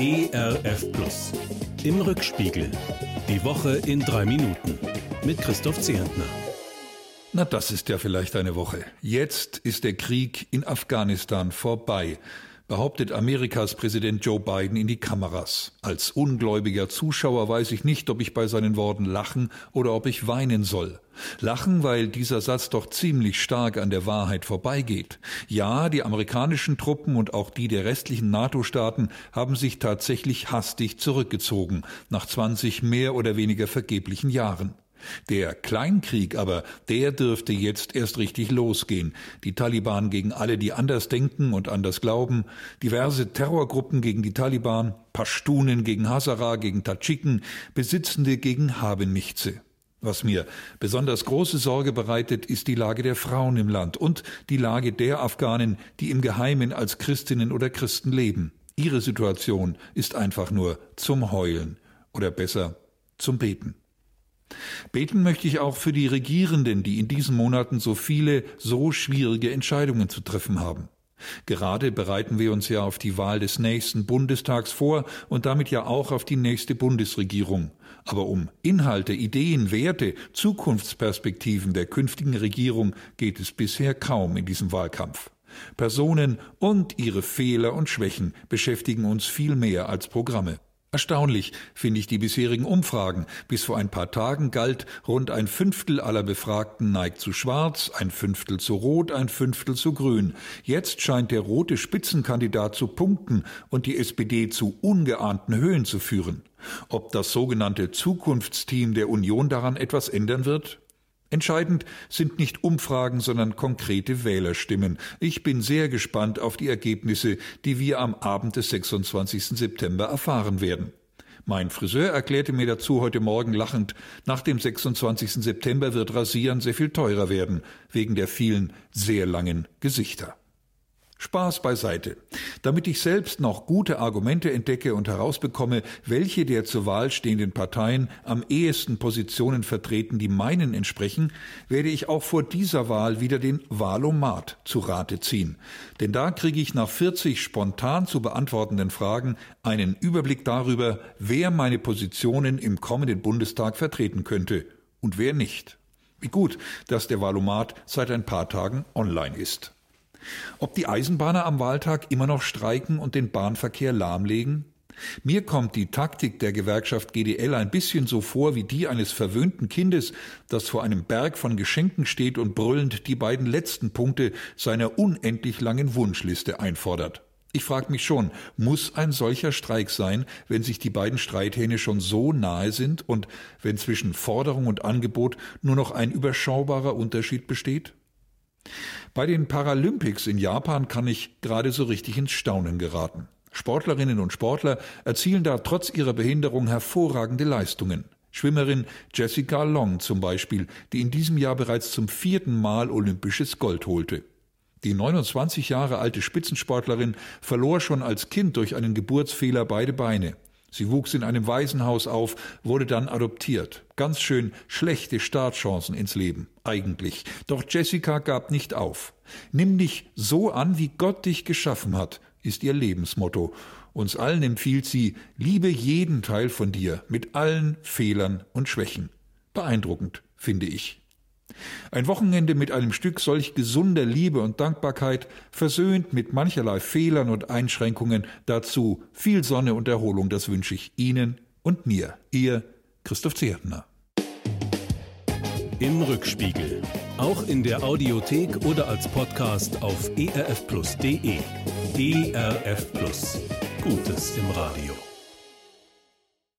ERF Plus. Im Rückspiegel. Die Woche in drei Minuten. Mit Christoph Zehentner. Na, das ist ja vielleicht eine Woche. Jetzt ist der Krieg in Afghanistan vorbei behauptet Amerikas Präsident Joe Biden in die Kameras. Als ungläubiger Zuschauer weiß ich nicht, ob ich bei seinen Worten lachen oder ob ich weinen soll. Lachen, weil dieser Satz doch ziemlich stark an der Wahrheit vorbeigeht. Ja, die amerikanischen Truppen und auch die der restlichen NATO-Staaten haben sich tatsächlich hastig zurückgezogen, nach 20 mehr oder weniger vergeblichen Jahren. Der Kleinkrieg aber, der dürfte jetzt erst richtig losgehen. Die Taliban gegen alle, die anders denken und anders glauben, diverse Terrorgruppen gegen die Taliban, Pashtunen gegen Hazara, gegen Tadschiken, Besitzende gegen Habenichtse. Was mir besonders große Sorge bereitet, ist die Lage der Frauen im Land und die Lage der Afghanen, die im Geheimen als Christinnen oder Christen leben. Ihre Situation ist einfach nur zum Heulen oder besser zum Beten. Beten möchte ich auch für die Regierenden, die in diesen Monaten so viele, so schwierige Entscheidungen zu treffen haben. Gerade bereiten wir uns ja auf die Wahl des nächsten Bundestags vor und damit ja auch auf die nächste Bundesregierung. Aber um Inhalte, Ideen, Werte, Zukunftsperspektiven der künftigen Regierung geht es bisher kaum in diesem Wahlkampf. Personen und ihre Fehler und Schwächen beschäftigen uns viel mehr als Programme. Erstaunlich finde ich die bisherigen Umfragen. Bis vor ein paar Tagen galt, rund ein Fünftel aller Befragten neigt zu schwarz, ein Fünftel zu rot, ein Fünftel zu grün. Jetzt scheint der rote Spitzenkandidat zu punkten und die SPD zu ungeahnten Höhen zu führen. Ob das sogenannte Zukunftsteam der Union daran etwas ändern wird? Entscheidend sind nicht Umfragen, sondern konkrete Wählerstimmen. Ich bin sehr gespannt auf die Ergebnisse, die wir am Abend des 26. September erfahren werden. Mein Friseur erklärte mir dazu heute Morgen lachend, nach dem 26. September wird Rasieren sehr viel teurer werden, wegen der vielen sehr langen Gesichter. Spaß beiseite. Damit ich selbst noch gute Argumente entdecke und herausbekomme, welche der zur Wahl stehenden Parteien am ehesten Positionen vertreten, die meinen entsprechen, werde ich auch vor dieser Wahl wieder den Wahlomat zu Rate ziehen. Denn da kriege ich nach 40 spontan zu beantwortenden Fragen einen Überblick darüber, wer meine Positionen im kommenden Bundestag vertreten könnte und wer nicht. Wie gut, dass der Wahlomat seit ein paar Tagen online ist. Ob die Eisenbahner am Wahltag immer noch streiken und den Bahnverkehr lahmlegen? Mir kommt die Taktik der Gewerkschaft GDL ein bisschen so vor wie die eines verwöhnten Kindes, das vor einem Berg von Geschenken steht und brüllend die beiden letzten Punkte seiner unendlich langen Wunschliste einfordert. Ich frage mich schon, muss ein solcher Streik sein, wenn sich die beiden Streithähne schon so nahe sind und wenn zwischen Forderung und Angebot nur noch ein überschaubarer Unterschied besteht? Bei den Paralympics in Japan kann ich gerade so richtig ins Staunen geraten. Sportlerinnen und Sportler erzielen da trotz ihrer Behinderung hervorragende Leistungen. Schwimmerin Jessica Long zum Beispiel, die in diesem Jahr bereits zum vierten Mal olympisches Gold holte. Die 29 Jahre alte Spitzensportlerin verlor schon als Kind durch einen Geburtsfehler beide Beine. Sie wuchs in einem Waisenhaus auf, wurde dann adoptiert. Ganz schön schlechte Startchancen ins Leben, eigentlich. Doch Jessica gab nicht auf. Nimm dich so an, wie Gott dich geschaffen hat, ist ihr Lebensmotto. Uns allen empfiehlt sie, liebe jeden Teil von dir, mit allen Fehlern und Schwächen. Beeindruckend, finde ich. Ein Wochenende mit einem Stück solch gesunder Liebe und Dankbarkeit, versöhnt mit mancherlei Fehlern und Einschränkungen, dazu viel Sonne und Erholung, das wünsche ich Ihnen und mir, Ihr Christoph Zehentner. Im Rückspiegel, auch in der Audiothek oder als Podcast auf erfplus.de. ERF Plus. Gutes im Radio.